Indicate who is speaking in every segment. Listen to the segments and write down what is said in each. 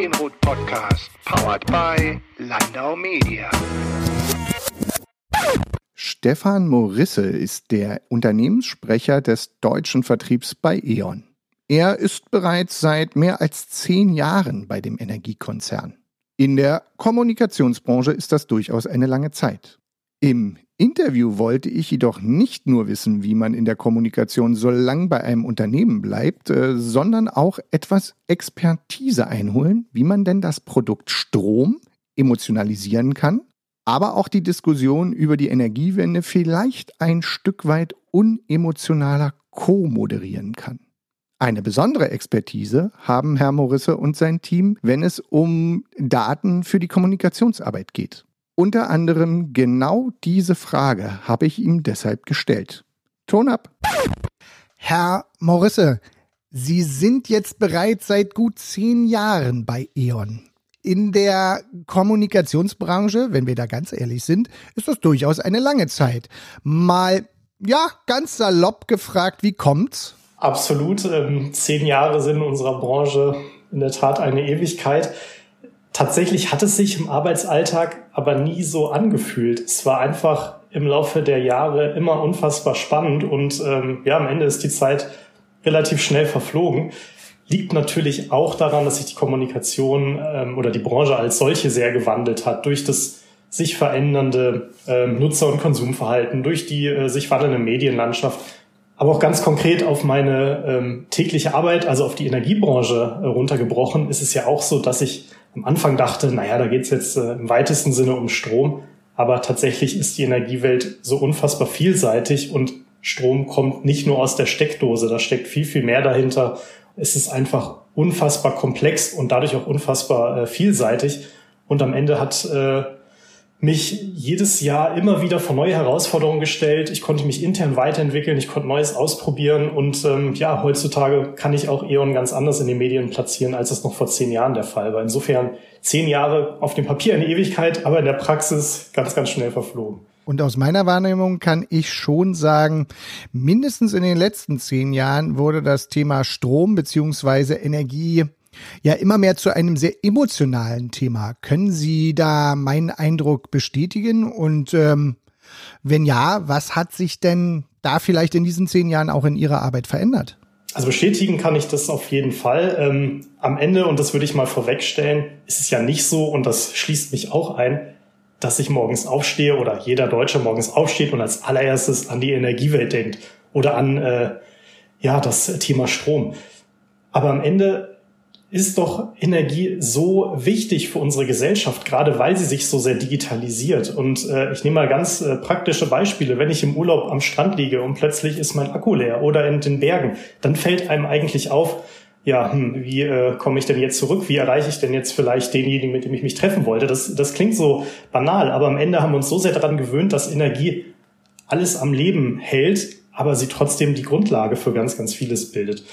Speaker 1: Input Podcast, powered by Landau Media.
Speaker 2: Stefan Morisse ist der Unternehmenssprecher des deutschen Vertriebs bei E.ON. Er ist bereits seit mehr als zehn Jahren bei dem Energiekonzern. In der Kommunikationsbranche ist das durchaus eine lange Zeit. Im Interview wollte ich jedoch nicht nur wissen, wie man in der Kommunikation so lang bei einem Unternehmen bleibt, äh, sondern auch etwas Expertise einholen, wie man denn das Produkt Strom emotionalisieren kann, aber auch die Diskussion über die Energiewende vielleicht ein Stück weit unemotionaler co-moderieren kann. Eine besondere Expertise haben Herr Morisse und sein Team, wenn es um Daten für die Kommunikationsarbeit geht. Unter anderem genau diese Frage habe ich ihm deshalb gestellt. Ton ab.
Speaker 3: Herr Morisse, Sie sind jetzt bereits seit gut zehn Jahren bei E.ON. In der Kommunikationsbranche, wenn wir da ganz ehrlich sind, ist das durchaus eine lange Zeit. Mal, ja, ganz salopp gefragt, wie kommt's?
Speaker 4: Absolut. Ähm, zehn Jahre sind in unserer Branche in der Tat eine Ewigkeit. Tatsächlich hat es sich im Arbeitsalltag aber nie so angefühlt. Es war einfach im Laufe der Jahre immer unfassbar spannend und ähm, ja, am Ende ist die Zeit relativ schnell verflogen. Liegt natürlich auch daran, dass sich die Kommunikation ähm, oder die Branche als solche sehr gewandelt hat durch das sich verändernde ähm, Nutzer- und Konsumverhalten, durch die äh, sich wandelnde Medienlandschaft aber auch ganz konkret auf meine ähm, tägliche Arbeit, also auf die Energiebranche äh, runtergebrochen, ist es ja auch so, dass ich am Anfang dachte, naja, da geht's jetzt äh, im weitesten Sinne um Strom. Aber tatsächlich ist die Energiewelt so unfassbar vielseitig und Strom kommt nicht nur aus der Steckdose, da steckt viel, viel mehr dahinter. Es ist einfach unfassbar komplex und dadurch auch unfassbar äh, vielseitig. Und am Ende hat äh, mich jedes Jahr immer wieder vor neue Herausforderungen gestellt. Ich konnte mich intern weiterentwickeln, ich konnte Neues ausprobieren und ähm, ja, heutzutage kann ich auch E.ON ganz anders in den Medien platzieren, als es noch vor zehn Jahren der Fall war. Insofern zehn Jahre auf dem Papier eine Ewigkeit, aber in der Praxis ganz, ganz schnell verflogen.
Speaker 3: Und aus meiner Wahrnehmung kann ich schon sagen, mindestens in den letzten zehn Jahren wurde das Thema Strom beziehungsweise Energie ja immer mehr zu einem sehr emotionalen Thema. Können Sie da meinen Eindruck bestätigen? Und ähm, wenn ja, was hat sich denn da vielleicht in diesen zehn Jahren auch in Ihrer Arbeit verändert?
Speaker 4: Also bestätigen kann ich das auf jeden Fall. Ähm, am Ende, und das würde ich mal vorwegstellen, ist es ja nicht so, und das schließt mich auch ein, dass ich morgens aufstehe oder jeder Deutsche morgens aufsteht und als allererstes an die Energiewelt denkt oder an äh, ja das Thema Strom. Aber am Ende ist doch Energie so wichtig für unsere Gesellschaft, gerade weil sie sich so sehr digitalisiert. Und äh, ich nehme mal ganz äh, praktische Beispiele. Wenn ich im Urlaub am Strand liege und plötzlich ist mein Akku leer oder in den Bergen, dann fällt einem eigentlich auf, ja, hm, wie äh, komme ich denn jetzt zurück? Wie erreiche ich denn jetzt vielleicht denjenigen, mit dem ich mich treffen wollte? Das, das klingt so banal, aber am Ende haben wir uns so sehr daran gewöhnt, dass Energie alles am Leben hält, aber sie trotzdem die Grundlage für ganz, ganz vieles bildet.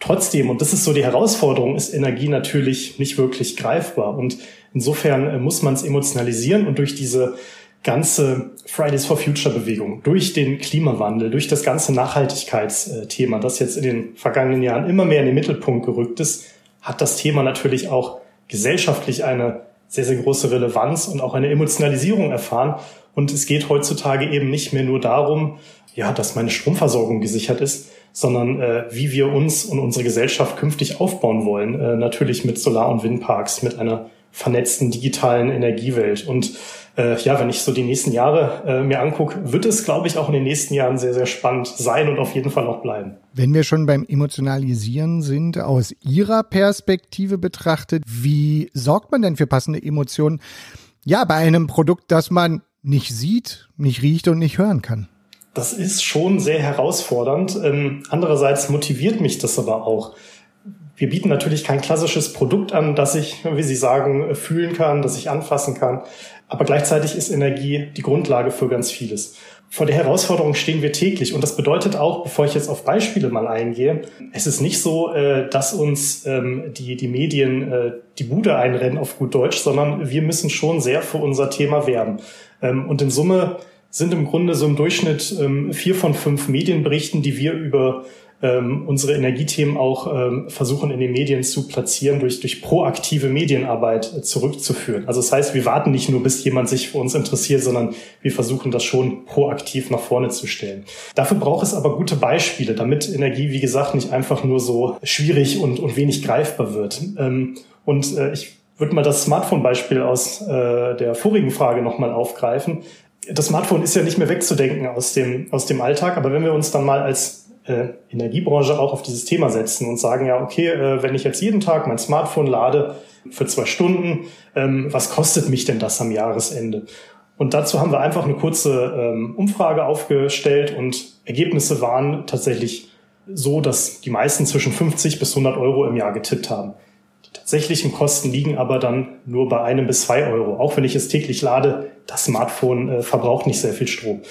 Speaker 4: Trotzdem, und das ist so die Herausforderung, ist Energie natürlich nicht wirklich greifbar. Und insofern äh, muss man es emotionalisieren und durch diese ganze Fridays for Future Bewegung, durch den Klimawandel, durch das ganze Nachhaltigkeitsthema, das jetzt in den vergangenen Jahren immer mehr in den Mittelpunkt gerückt ist, hat das Thema natürlich auch gesellschaftlich eine sehr, sehr große Relevanz und auch eine Emotionalisierung erfahren. Und es geht heutzutage eben nicht mehr nur darum, ja, dass meine Stromversorgung gesichert ist, sondern äh, wie wir uns und unsere Gesellschaft künftig aufbauen wollen. Äh, natürlich mit Solar- und Windparks, mit einer vernetzten digitalen Energiewelt. Und äh, ja, wenn ich so die nächsten Jahre äh, mir angucke, wird es, glaube ich, auch in den nächsten Jahren sehr, sehr spannend sein und auf jeden Fall auch bleiben.
Speaker 3: Wenn wir schon beim Emotionalisieren sind, aus Ihrer Perspektive betrachtet, wie sorgt man denn für passende Emotionen? Ja, bei einem Produkt, das man nicht sieht, nicht riecht und nicht hören kann
Speaker 4: das ist schon sehr herausfordernd. Ähm, andererseits motiviert mich das aber auch. Wir bieten natürlich kein klassisches Produkt an, das ich, wie Sie sagen, fühlen kann, das ich anfassen kann. Aber gleichzeitig ist Energie die Grundlage für ganz vieles. Vor der Herausforderung stehen wir täglich. Und das bedeutet auch, bevor ich jetzt auf Beispiele mal eingehe, es ist nicht so, äh, dass uns ähm, die, die Medien äh, die Bude einrennen auf gut Deutsch, sondern wir müssen schon sehr für unser Thema werben. Ähm, und in Summe sind im Grunde so im Durchschnitt ähm, vier von fünf Medienberichten, die wir über ähm, unsere Energiethemen auch ähm, versuchen in den Medien zu platzieren, durch, durch proaktive Medienarbeit zurückzuführen. Also das heißt, wir warten nicht nur, bis jemand sich für uns interessiert, sondern wir versuchen das schon proaktiv nach vorne zu stellen. Dafür braucht es aber gute Beispiele, damit Energie, wie gesagt, nicht einfach nur so schwierig und, und wenig greifbar wird. Ähm, und äh, ich würde mal das Smartphone-Beispiel aus äh, der vorigen Frage nochmal aufgreifen. Das Smartphone ist ja nicht mehr wegzudenken aus dem, aus dem Alltag, aber wenn wir uns dann mal als äh, Energiebranche auch auf dieses Thema setzen und sagen, ja, okay, äh, wenn ich jetzt jeden Tag mein Smartphone lade für zwei Stunden, ähm, was kostet mich denn das am Jahresende? Und dazu haben wir einfach eine kurze ähm, Umfrage aufgestellt und Ergebnisse waren tatsächlich so, dass die meisten zwischen 50 bis 100 Euro im Jahr getippt haben. Die tatsächlichen Kosten liegen aber dann nur bei einem bis zwei Euro. Auch wenn ich es täglich lade, das Smartphone äh, verbraucht nicht sehr viel Strom.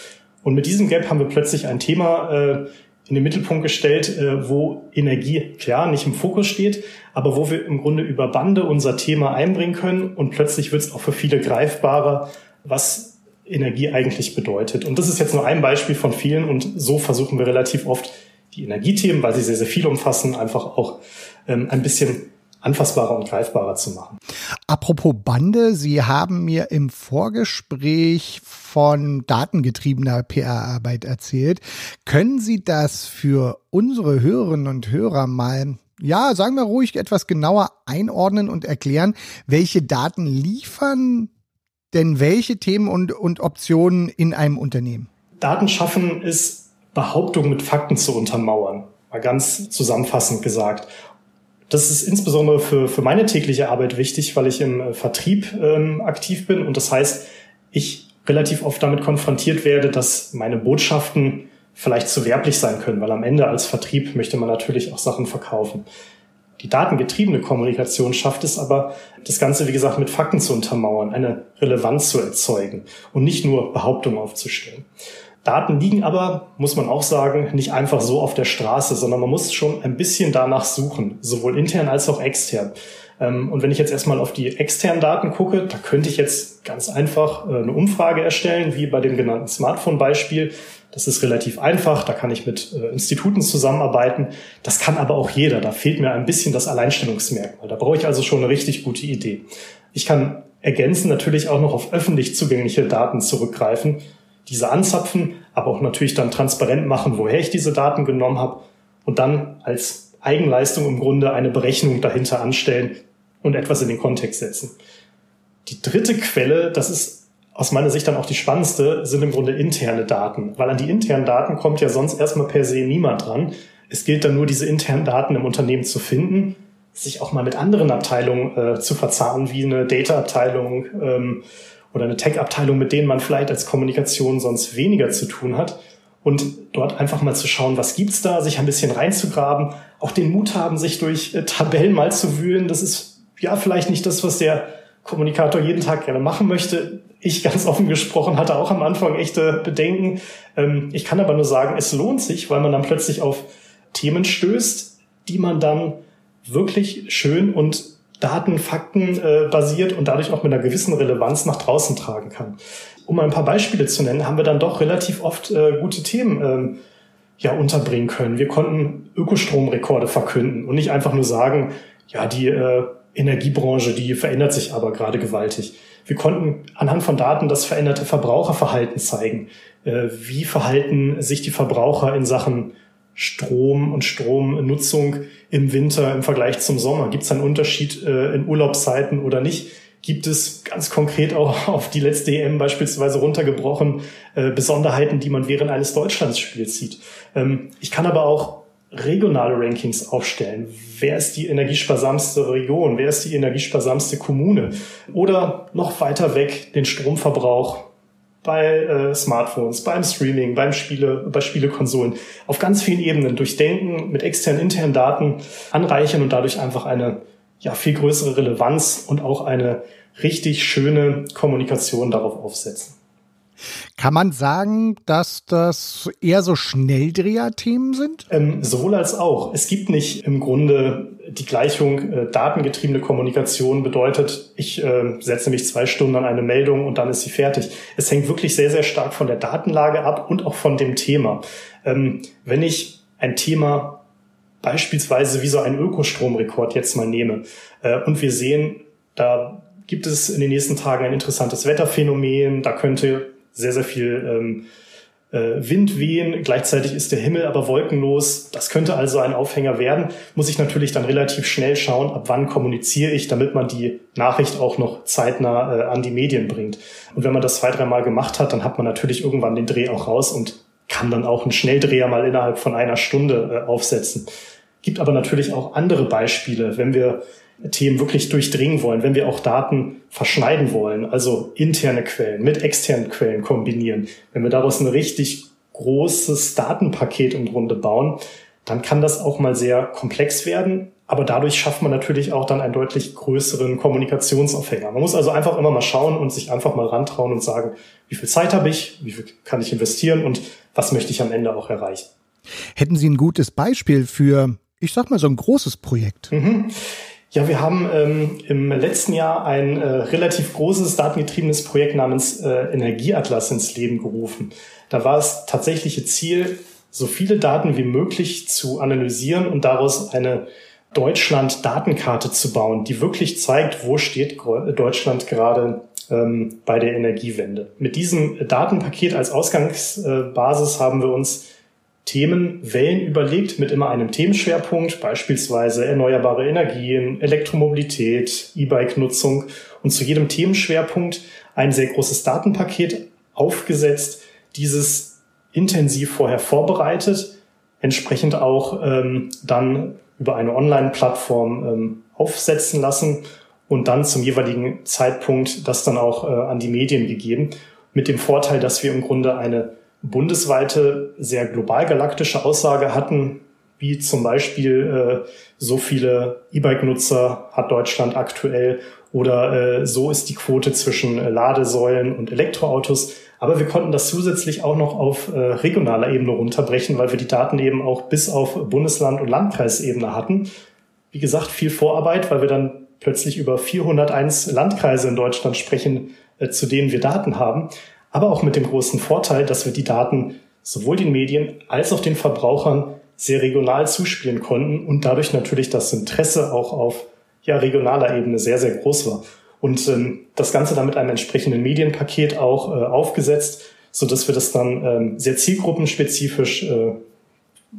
Speaker 4: Und mit diesem Gap haben wir plötzlich ein Thema äh, in den Mittelpunkt gestellt, äh, wo Energie klar nicht im Fokus steht, aber wo wir im Grunde über Bande unser Thema einbringen können und plötzlich wird es auch für viele greifbarer, was Energie eigentlich bedeutet. Und das ist jetzt nur ein Beispiel von vielen und so versuchen wir relativ oft die Energiethemen, weil sie sehr, sehr viel umfassen, einfach auch ähm, ein bisschen anfassbarer und greifbarer zu machen.
Speaker 3: Apropos Bande, Sie haben mir im Vorgespräch von datengetriebener PR-Arbeit erzählt. Können Sie das für unsere Hörerinnen und Hörer mal ja, sagen wir ruhig etwas genauer einordnen und erklären, welche Daten liefern denn welche Themen und, und Optionen in einem Unternehmen?
Speaker 4: Daten schaffen ist Behauptungen mit Fakten zu untermauern. Mal ganz zusammenfassend gesagt. Das ist insbesondere für, für meine tägliche Arbeit wichtig, weil ich im äh, Vertrieb ähm, aktiv bin und das heißt, ich relativ oft damit konfrontiert werde, dass meine Botschaften vielleicht zu werblich sein können, weil am Ende als Vertrieb möchte man natürlich auch Sachen verkaufen. Die datengetriebene Kommunikation schafft es aber, das Ganze, wie gesagt, mit Fakten zu untermauern, eine Relevanz zu erzeugen und nicht nur Behauptungen aufzustellen. Daten liegen aber, muss man auch sagen, nicht einfach so auf der Straße, sondern man muss schon ein bisschen danach suchen, sowohl intern als auch extern. Ähm, und wenn ich jetzt erstmal auf die externen Daten gucke, da könnte ich jetzt ganz einfach äh, eine Umfrage erstellen, wie bei dem genannten Smartphone-Beispiel. Das ist relativ einfach, da kann ich mit äh, Instituten zusammenarbeiten. Das kann aber auch jeder. Da fehlt mir ein bisschen das Alleinstellungsmerkmal. Da brauche ich also schon eine richtig gute Idee. Ich kann ergänzen natürlich auch noch auf öffentlich zugängliche Daten zurückgreifen diese anzapfen, aber auch natürlich dann transparent machen, woher ich diese Daten genommen habe und dann als Eigenleistung im Grunde eine Berechnung dahinter anstellen und etwas in den Kontext setzen. Die dritte Quelle, das ist aus meiner Sicht dann auch die spannendste, sind im Grunde interne Daten, weil an die internen Daten kommt ja sonst erstmal per se niemand dran. Es gilt dann nur, diese internen Daten im Unternehmen zu finden, sich auch mal mit anderen Abteilungen äh, zu verzahnen, wie eine Data-Abteilung, ähm, oder eine Tech-Abteilung, mit denen man vielleicht als Kommunikation sonst weniger zu tun hat. Und dort einfach mal zu schauen, was gibt's da, sich ein bisschen reinzugraben, auch den Mut haben, sich durch äh, Tabellen mal zu wühlen. Das ist ja vielleicht nicht das, was der Kommunikator jeden Tag gerne machen möchte. Ich ganz offen gesprochen hatte auch am Anfang echte Bedenken. Ähm, ich kann aber nur sagen, es lohnt sich, weil man dann plötzlich auf Themen stößt, die man dann wirklich schön und Daten, Fakten äh, basiert und dadurch auch mit einer gewissen Relevanz nach draußen tragen kann. Um ein paar Beispiele zu nennen, haben wir dann doch relativ oft äh, gute Themen ähm, ja unterbringen können. Wir konnten Ökostromrekorde verkünden und nicht einfach nur sagen, ja, die äh, Energiebranche, die verändert sich aber gerade gewaltig. Wir konnten anhand von Daten das veränderte Verbraucherverhalten zeigen. Äh, wie verhalten sich die Verbraucher in Sachen Strom und Stromnutzung im Winter im Vergleich zum Sommer? Gibt es einen Unterschied äh, in Urlaubszeiten oder nicht? Gibt es ganz konkret auch auf die letzte EM beispielsweise runtergebrochen äh, Besonderheiten, die man während eines Deutschlandsspiels sieht? Ähm, ich kann aber auch regionale Rankings aufstellen. Wer ist die energiesparsamste Region? Wer ist die energiesparsamste Kommune? Oder noch weiter weg den Stromverbrauch bei äh, Smartphones, beim Streaming, beim Spiele, bei Spielekonsolen, auf ganz vielen Ebenen durchdenken, mit externen, internen Daten anreichern und dadurch einfach eine ja, viel größere Relevanz und auch eine richtig schöne Kommunikation darauf aufsetzen.
Speaker 3: Kann man sagen, dass das eher so Schnelldreher-Themen sind?
Speaker 4: Ähm, sowohl als auch. Es gibt nicht im Grunde die Gleichung, äh, datengetriebene Kommunikation bedeutet, ich äh, setze mich zwei Stunden an eine Meldung und dann ist sie fertig. Es hängt wirklich sehr, sehr stark von der Datenlage ab und auch von dem Thema. Ähm, wenn ich ein Thema beispielsweise wie so einen Ökostromrekord jetzt mal nehme äh, und wir sehen, da gibt es in den nächsten Tagen ein interessantes Wetterphänomen, da könnte sehr, sehr viel ähm, äh, Wind wehen, gleichzeitig ist der Himmel aber wolkenlos. Das könnte also ein Aufhänger werden. Muss ich natürlich dann relativ schnell schauen, ab wann kommuniziere ich, damit man die Nachricht auch noch zeitnah äh, an die Medien bringt. Und wenn man das zwei, dreimal gemacht hat, dann hat man natürlich irgendwann den Dreh auch raus und kann dann auch einen Schnelldreher mal innerhalb von einer Stunde äh, aufsetzen. Gibt aber natürlich auch andere Beispiele, wenn wir Themen wirklich durchdringen wollen, wenn wir auch Daten verschneiden wollen, also interne Quellen mit externen Quellen kombinieren, wenn wir daraus ein richtig großes Datenpaket im Grunde bauen, dann kann das auch mal sehr komplex werden. Aber dadurch schafft man natürlich auch dann einen deutlich größeren Kommunikationsaufhänger. Man muss also einfach immer mal schauen und sich einfach mal rantrauen und sagen, wie viel Zeit habe ich, wie viel kann ich investieren und was möchte ich am Ende auch erreichen.
Speaker 3: Hätten Sie ein gutes Beispiel für, ich sag mal, so ein großes Projekt?
Speaker 4: Mhm. Ja, wir haben ähm, im letzten Jahr ein äh, relativ großes datengetriebenes Projekt namens äh, Energieatlas ins Leben gerufen. Da war es tatsächliche Ziel, so viele Daten wie möglich zu analysieren und daraus eine Deutschland-Datenkarte zu bauen, die wirklich zeigt, wo steht Deutschland gerade ähm, bei der Energiewende. Mit diesem Datenpaket als Ausgangsbasis haben wir uns Themenwellen überlegt mit immer einem Themenschwerpunkt, beispielsweise erneuerbare Energien, Elektromobilität, E-Bike-Nutzung und zu jedem Themenschwerpunkt ein sehr großes Datenpaket aufgesetzt, dieses intensiv vorher vorbereitet, entsprechend auch ähm, dann über eine Online-Plattform ähm, aufsetzen lassen und dann zum jeweiligen Zeitpunkt das dann auch äh, an die Medien gegeben, mit dem Vorteil, dass wir im Grunde eine bundesweite, sehr global galaktische Aussage hatten, wie zum Beispiel äh, so viele E-Bike-Nutzer hat Deutschland aktuell oder äh, so ist die Quote zwischen äh, Ladesäulen und Elektroautos. Aber wir konnten das zusätzlich auch noch auf äh, regionaler Ebene runterbrechen, weil wir die Daten eben auch bis auf Bundesland- und Landkreisebene hatten. Wie gesagt, viel Vorarbeit, weil wir dann plötzlich über 401 Landkreise in Deutschland sprechen, äh, zu denen wir Daten haben aber auch mit dem großen Vorteil, dass wir die Daten sowohl den Medien als auch den Verbrauchern sehr regional zuspielen konnten und dadurch natürlich das Interesse auch auf ja, regionaler Ebene sehr, sehr groß war. Und ähm, das Ganze dann mit einem entsprechenden Medienpaket auch äh, aufgesetzt, so dass wir das dann ähm, sehr zielgruppenspezifisch äh,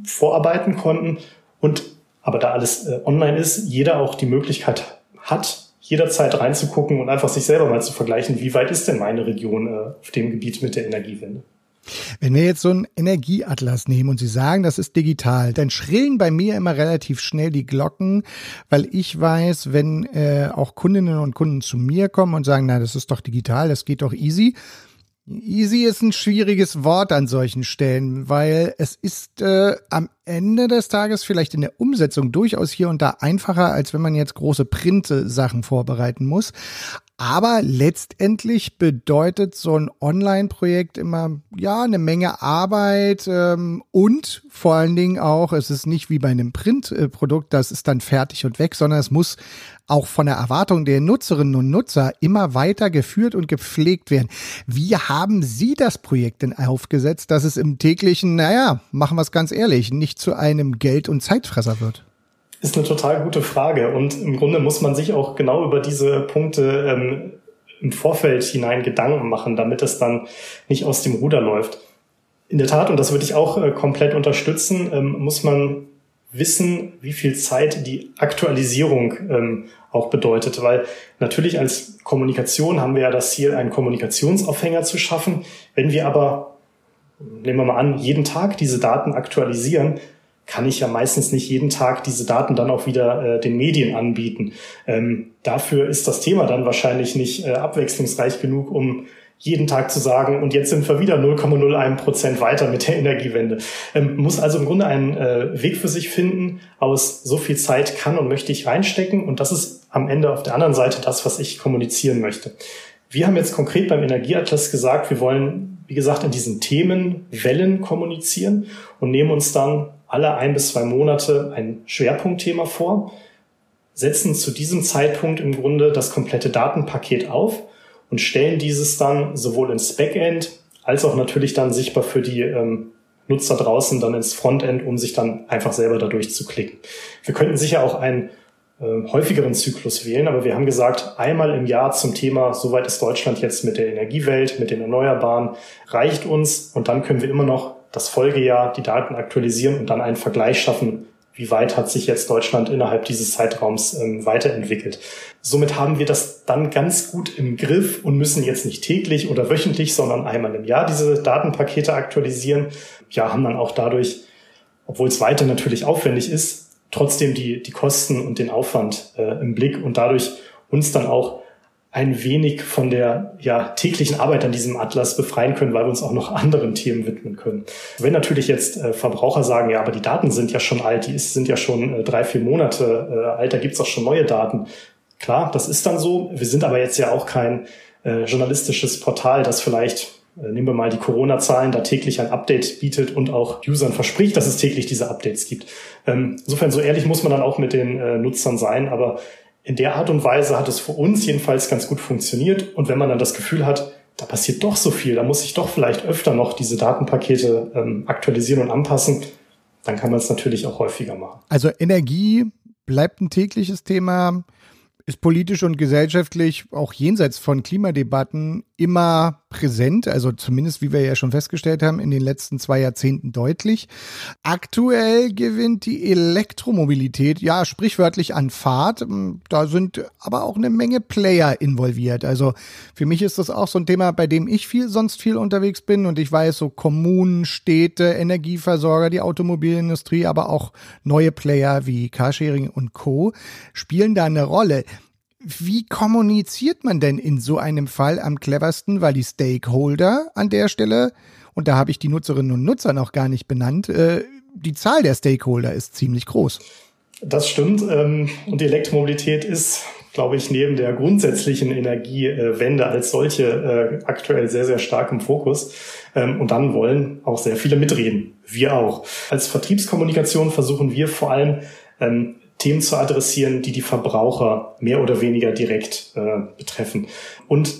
Speaker 4: vorarbeiten konnten und aber da alles äh, online ist, jeder auch die Möglichkeit hat, jederzeit reinzugucken und einfach sich selber mal zu vergleichen, wie weit ist denn meine Region äh, auf dem Gebiet mit der Energiewende.
Speaker 3: Wenn wir jetzt so einen Energieatlas nehmen und Sie sagen, das ist digital, dann schrillen bei mir immer relativ schnell die Glocken, weil ich weiß, wenn äh, auch Kundinnen und Kunden zu mir kommen und sagen, na, das ist doch digital, das geht doch easy, Easy ist ein schwieriges Wort an solchen Stellen, weil es ist äh, am Ende des Tages vielleicht in der Umsetzung durchaus hier und da einfacher, als wenn man jetzt große Print-Sachen vorbereiten muss. Aber letztendlich bedeutet so ein Online-Projekt immer ja eine Menge Arbeit ähm, und vor allen Dingen auch, es ist nicht wie bei einem Print-Produkt, das ist dann fertig und weg, sondern es muss auch von der Erwartung der Nutzerinnen und Nutzer immer weiter geführt und gepflegt werden. Wie haben Sie das Projekt denn aufgesetzt, dass es im täglichen, naja, machen wir es ganz ehrlich, nicht zu einem Geld- und Zeitfresser wird?
Speaker 4: Ist eine total gute Frage und im Grunde muss man sich auch genau über diese Punkte ähm, im Vorfeld hinein Gedanken machen, damit es dann nicht aus dem Ruder läuft. In der Tat, und das würde ich auch äh, komplett unterstützen, ähm, muss man wissen, wie viel Zeit die Aktualisierung ähm, auch bedeutet, weil natürlich als Kommunikation haben wir ja das Ziel, einen Kommunikationsaufhänger zu schaffen. Wenn wir aber, nehmen wir mal an, jeden Tag diese Daten aktualisieren, kann ich ja meistens nicht jeden Tag diese Daten dann auch wieder äh, den Medien anbieten. Ähm, dafür ist das Thema dann wahrscheinlich nicht äh, abwechslungsreich genug, um jeden Tag zu sagen, und jetzt sind wir wieder 0,01 Prozent weiter mit der Energiewende. Ähm, muss also im Grunde einen äh, Weg für sich finden, aus so viel Zeit kann und möchte ich reinstecken. Und das ist am Ende auf der anderen Seite das, was ich kommunizieren möchte. Wir haben jetzt konkret beim Energieatlas gesagt, wir wollen, wie gesagt, in diesen Themen Wellen kommunizieren und nehmen uns dann alle ein bis zwei Monate ein Schwerpunktthema vor, setzen zu diesem Zeitpunkt im Grunde das komplette Datenpaket auf und stellen dieses dann sowohl ins Backend als auch natürlich dann sichtbar für die ähm, Nutzer draußen dann ins Frontend, um sich dann einfach selber dadurch zu klicken. Wir könnten sicher auch einen äh, häufigeren Zyklus wählen, aber wir haben gesagt, einmal im Jahr zum Thema, soweit ist Deutschland jetzt mit der Energiewelt, mit den Erneuerbaren, reicht uns und dann können wir immer noch das Folgejahr die Daten aktualisieren und dann einen Vergleich schaffen, wie weit hat sich jetzt Deutschland innerhalb dieses Zeitraums ähm, weiterentwickelt. Somit haben wir das dann ganz gut im Griff und müssen jetzt nicht täglich oder wöchentlich, sondern einmal im Jahr diese Datenpakete aktualisieren. Ja, haben dann auch dadurch, obwohl es weiter natürlich aufwendig ist, trotzdem die, die Kosten und den Aufwand äh, im Blick und dadurch uns dann auch ein wenig von der ja, täglichen Arbeit an diesem Atlas befreien können, weil wir uns auch noch anderen Themen widmen können. Wenn natürlich jetzt äh, Verbraucher sagen, ja, aber die Daten sind ja schon alt, die ist, sind ja schon äh, drei, vier Monate äh, alt, da gibt's auch schon neue Daten. Klar, das ist dann so. Wir sind aber jetzt ja auch kein äh, journalistisches Portal, das vielleicht äh, nehmen wir mal die Corona-Zahlen, da täglich ein Update bietet und auch Usern verspricht, dass es täglich diese Updates gibt. Ähm, insofern, so ehrlich muss man dann auch mit den äh, Nutzern sein, aber in der Art und Weise hat es für uns jedenfalls ganz gut funktioniert. Und wenn man dann das Gefühl hat, da passiert doch so viel, da muss ich doch vielleicht öfter noch diese Datenpakete ähm, aktualisieren und anpassen, dann kann man es natürlich auch häufiger machen.
Speaker 3: Also Energie bleibt ein tägliches Thema ist politisch und gesellschaftlich auch jenseits von Klimadebatten immer präsent, also zumindest wie wir ja schon festgestellt haben, in den letzten zwei Jahrzehnten deutlich. Aktuell gewinnt die Elektromobilität ja sprichwörtlich an Fahrt. Da sind aber auch eine Menge Player involviert. Also für mich ist das auch so ein Thema, bei dem ich viel sonst viel unterwegs bin und ich weiß so Kommunen, Städte, Energieversorger, die Automobilindustrie, aber auch neue Player wie Carsharing und Co. spielen da eine Rolle. Wie kommuniziert man denn in so einem Fall am cleversten, weil die Stakeholder an der Stelle, und da habe ich die Nutzerinnen und Nutzer noch gar nicht benannt, äh, die Zahl der Stakeholder ist ziemlich groß.
Speaker 4: Das stimmt. Ähm, und die Elektromobilität ist, glaube ich, neben der grundsätzlichen Energiewende als solche äh, aktuell sehr, sehr stark im Fokus. Ähm, und dann wollen auch sehr viele mitreden. Wir auch. Als Vertriebskommunikation versuchen wir vor allem, ähm, Themen zu adressieren, die die Verbraucher mehr oder weniger direkt äh, betreffen. Und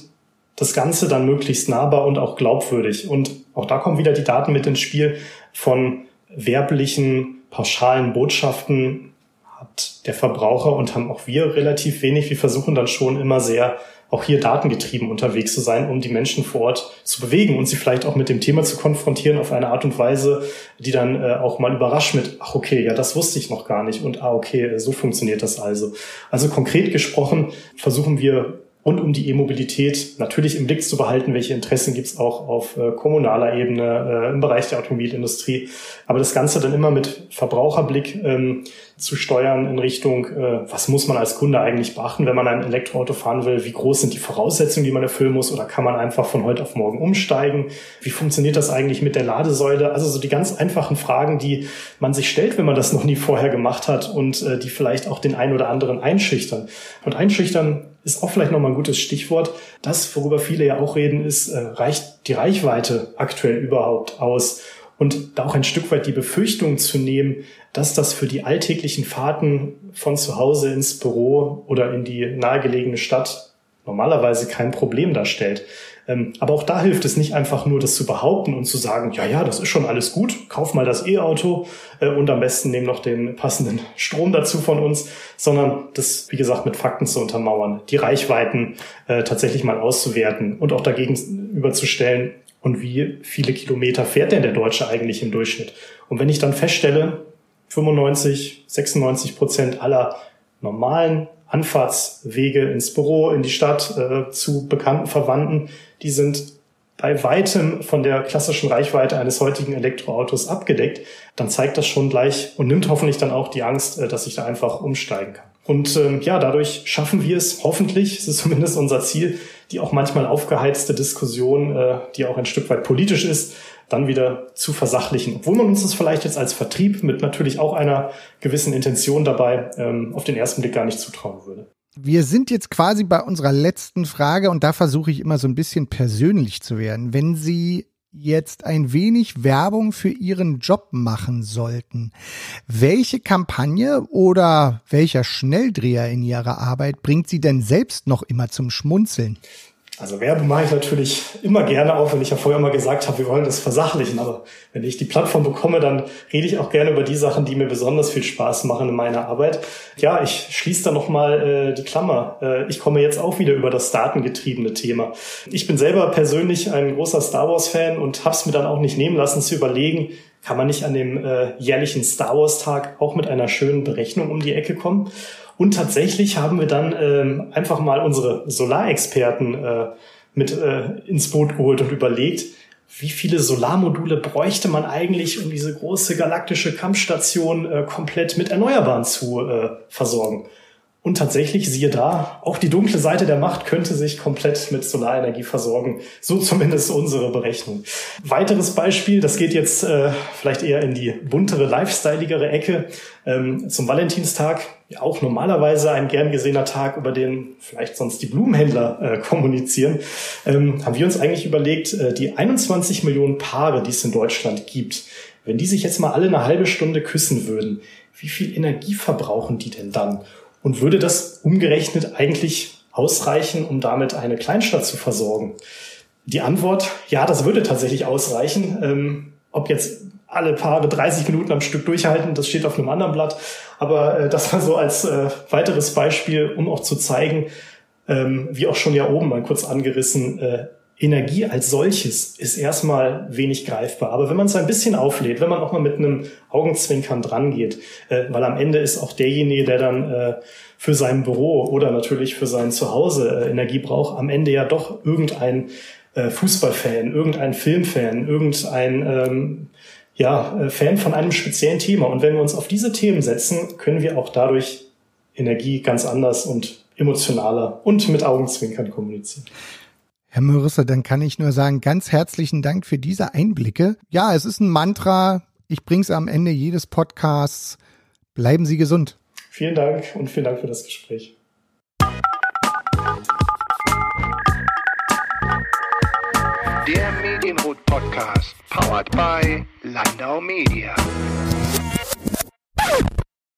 Speaker 4: das Ganze dann möglichst nahbar und auch glaubwürdig. Und auch da kommen wieder die Daten mit ins Spiel von werblichen, pauschalen Botschaften hat der Verbraucher und haben auch wir relativ wenig. Wir versuchen dann schon immer sehr auch hier datengetrieben unterwegs zu sein, um die Menschen vor Ort zu bewegen und sie vielleicht auch mit dem Thema zu konfrontieren auf eine Art und Weise, die dann äh, auch mal überrascht mit, ach okay, ja, das wusste ich noch gar nicht und ah okay, so funktioniert das also. Also konkret gesprochen versuchen wir rund um die E-Mobilität natürlich im Blick zu behalten, welche Interessen gibt es auch auf äh, kommunaler Ebene äh, im Bereich der Automobilindustrie. Aber das Ganze dann immer mit Verbraucherblick ähm, zu steuern in Richtung, äh, was muss man als Kunde eigentlich beachten, wenn man ein Elektroauto fahren will? Wie groß sind die Voraussetzungen, die man erfüllen muss? Oder kann man einfach von heute auf morgen umsteigen? Wie funktioniert das eigentlich mit der Ladesäule? Also so die ganz einfachen Fragen, die man sich stellt, wenn man das noch nie vorher gemacht hat und äh, die vielleicht auch den einen oder anderen einschüchtern. Und einschüchtern ist auch vielleicht nochmal ein gutes Stichwort. Das, worüber viele ja auch reden, ist, äh, reicht die Reichweite aktuell überhaupt aus? Und da auch ein Stück weit die Befürchtung zu nehmen, dass das für die alltäglichen Fahrten von zu Hause ins Büro oder in die nahegelegene Stadt normalerweise kein Problem darstellt. Ähm, aber auch da hilft es nicht einfach nur, das zu behaupten und zu sagen, ja, ja, das ist schon alles gut, kauf mal das E-Auto äh, und am besten nehmen noch den passenden Strom dazu von uns, sondern das, wie gesagt, mit Fakten zu untermauern, die Reichweiten äh, tatsächlich mal auszuwerten und auch dagegen überzustellen, und wie viele Kilometer fährt denn der Deutsche eigentlich im Durchschnitt. Und wenn ich dann feststelle, 95, 96 Prozent aller normalen Anfahrtswege ins Büro, in die Stadt, äh, zu bekannten Verwandten, die sind bei weitem von der klassischen Reichweite eines heutigen Elektroautos abgedeckt, dann zeigt das schon gleich und nimmt hoffentlich dann auch die Angst, äh, dass ich da einfach umsteigen kann. Und ähm, ja, dadurch schaffen wir es hoffentlich, es ist zumindest unser Ziel, die auch manchmal aufgeheizte Diskussion, äh, die auch ein Stück weit politisch ist, dann wieder zu versachlichen. Obwohl man uns das vielleicht jetzt als Vertrieb mit natürlich auch einer gewissen Intention dabei ähm, auf den ersten Blick gar nicht zutrauen würde.
Speaker 3: Wir sind jetzt quasi bei unserer letzten Frage und da versuche ich immer so ein bisschen persönlich zu werden. Wenn Sie jetzt ein wenig Werbung für Ihren Job machen sollten, welche Kampagne oder welcher Schnelldreher in Ihrer Arbeit bringt Sie denn selbst noch immer zum Schmunzeln?
Speaker 4: Also Werbung mache ich natürlich immer gerne auch, wenn ich ja vorher immer gesagt habe, wir wollen das versachlichen. Aber wenn ich die Plattform bekomme, dann rede ich auch gerne über die Sachen, die mir besonders viel Spaß machen in meiner Arbeit. Ja, ich schließe da nochmal äh, die Klammer. Äh, ich komme jetzt auch wieder über das datengetriebene Thema. Ich bin selber persönlich ein großer Star Wars-Fan und habe es mir dann auch nicht nehmen lassen zu überlegen, kann man nicht an dem äh, jährlichen Star Wars-Tag auch mit einer schönen Berechnung um die Ecke kommen? Und tatsächlich haben wir dann ähm, einfach mal unsere Solarexperten äh, mit äh, ins Boot geholt und überlegt, wie viele Solarmodule bräuchte man eigentlich, um diese große galaktische Kampfstation äh, komplett mit Erneuerbaren zu äh, versorgen. Und tatsächlich, siehe da, auch die dunkle Seite der Macht könnte sich komplett mit Solarenergie versorgen. So zumindest unsere Berechnung. Weiteres Beispiel, das geht jetzt äh, vielleicht eher in die buntere, lifestyleigere Ecke. Ähm, zum Valentinstag, ja auch normalerweise ein gern gesehener Tag, über den vielleicht sonst die Blumenhändler äh, kommunizieren, ähm, haben wir uns eigentlich überlegt, äh, die 21 Millionen Paare, die es in Deutschland gibt, wenn die sich jetzt mal alle eine halbe Stunde küssen würden, wie viel Energie verbrauchen die denn dann? Und würde das umgerechnet eigentlich ausreichen, um damit eine Kleinstadt zu versorgen? Die Antwort, ja, das würde tatsächlich ausreichen. Ähm, ob jetzt alle Paare 30 Minuten am Stück durchhalten, das steht auf einem anderen Blatt. Aber äh, das war so als äh, weiteres Beispiel, um auch zu zeigen, ähm, wie auch schon ja oben mal kurz angerissen, äh, Energie als solches ist erstmal wenig greifbar. Aber wenn man es ein bisschen auflädt, wenn man auch mal mit einem Augenzwinkern dran geht, äh, weil am Ende ist auch derjenige, der dann äh, für sein Büro oder natürlich für sein Zuhause äh, Energie braucht, am Ende ja doch irgendein äh, Fußballfan, irgendein Filmfan, irgendein ähm, ja, äh, Fan von einem speziellen Thema. Und wenn wir uns auf diese Themen setzen, können wir auch dadurch Energie ganz anders und emotionaler und mit Augenzwinkern kommunizieren.
Speaker 3: Herr Mörisse, dann kann ich nur sagen, ganz herzlichen Dank für diese Einblicke. Ja, es ist ein Mantra. Ich bringe es am Ende jedes Podcasts. Bleiben Sie gesund.
Speaker 4: Vielen Dank und vielen Dank für das Gespräch.
Speaker 1: Der Medienrot Podcast, powered by Landau Media.